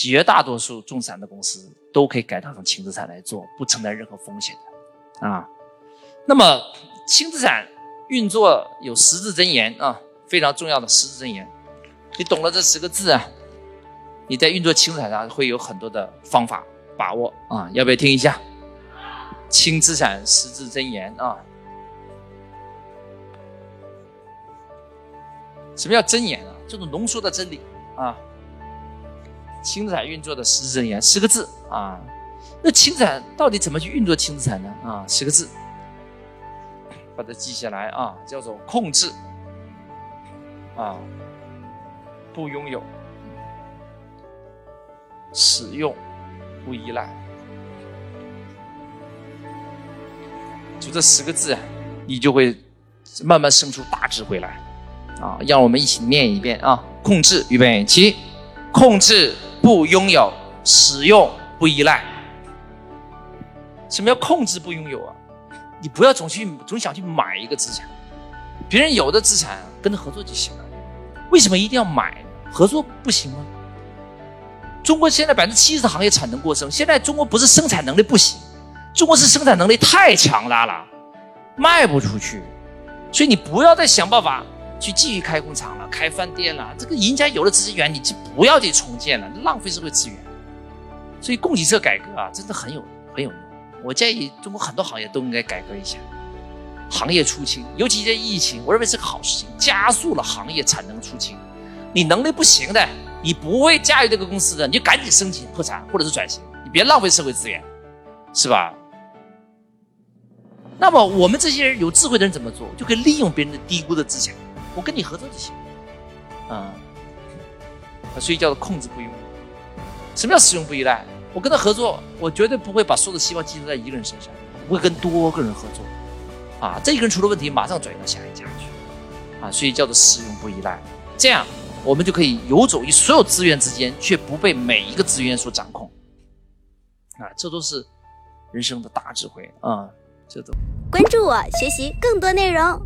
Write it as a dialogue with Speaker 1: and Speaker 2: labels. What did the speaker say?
Speaker 1: 绝大多数重资产的公司都可以改造成轻资产来做，不承担任何风险的啊。那么轻资产运作有十字真言啊，非常重要的十字真言。你懂了这十个字啊，你在运作轻资产上会有很多的方法把握啊。要不要听一下？轻资产十字真言啊。什么叫真言啊？这种浓缩的真理啊。轻资产运作的十字真言，十个字啊。那轻资产到底怎么去运作轻资产呢？啊，十个字。把它记下来啊，叫做控制啊，不拥有，使用不依赖，就这十个字，你就会慢慢生出大智慧来啊！让我们一起念一遍啊：控制，预备起，控制不拥有，使用不依赖。什么叫控制不拥有啊？你不要总去总想去买一个资产，别人有的资产跟着合作就行了，为什么一定要买？合作不行吗？中国现在百分之七十的行业产能过剩，现在中国不是生产能力不行，中国是生产能力太强大了，卖不出去，所以你不要再想办法去继续开工厂了、开饭店了。这个人家有了资源，你就不要去重建了，浪费社会资源。所以供给侧改革啊，真的很有很有用。我建议中国很多行业都应该改革一下，行业出清，尤其这疫情，我认为是个好事情，加速了行业产能出清。你能力不行的，你不会驾驭这个公司的，你就赶紧申请破产或者是转型，你别浪费社会资源，是吧？那么我们这些人有智慧的人怎么做？就可以利用别人的低估的资产，我跟你合作就行，啊，所以叫做控制不用。什么叫使用不依赖？我跟他合作，我绝对不会把所有的希望寄托在一个人身上，我会跟多个人合作，啊，这一个人出了问题，马上转移到下一家去，啊，所以叫做使用不依赖，这样我们就可以游走于所有资源之间，却不被每一个资源所掌控，啊，这都是人生的大智慧。啊，这都。
Speaker 2: 关注我，学习更多内容。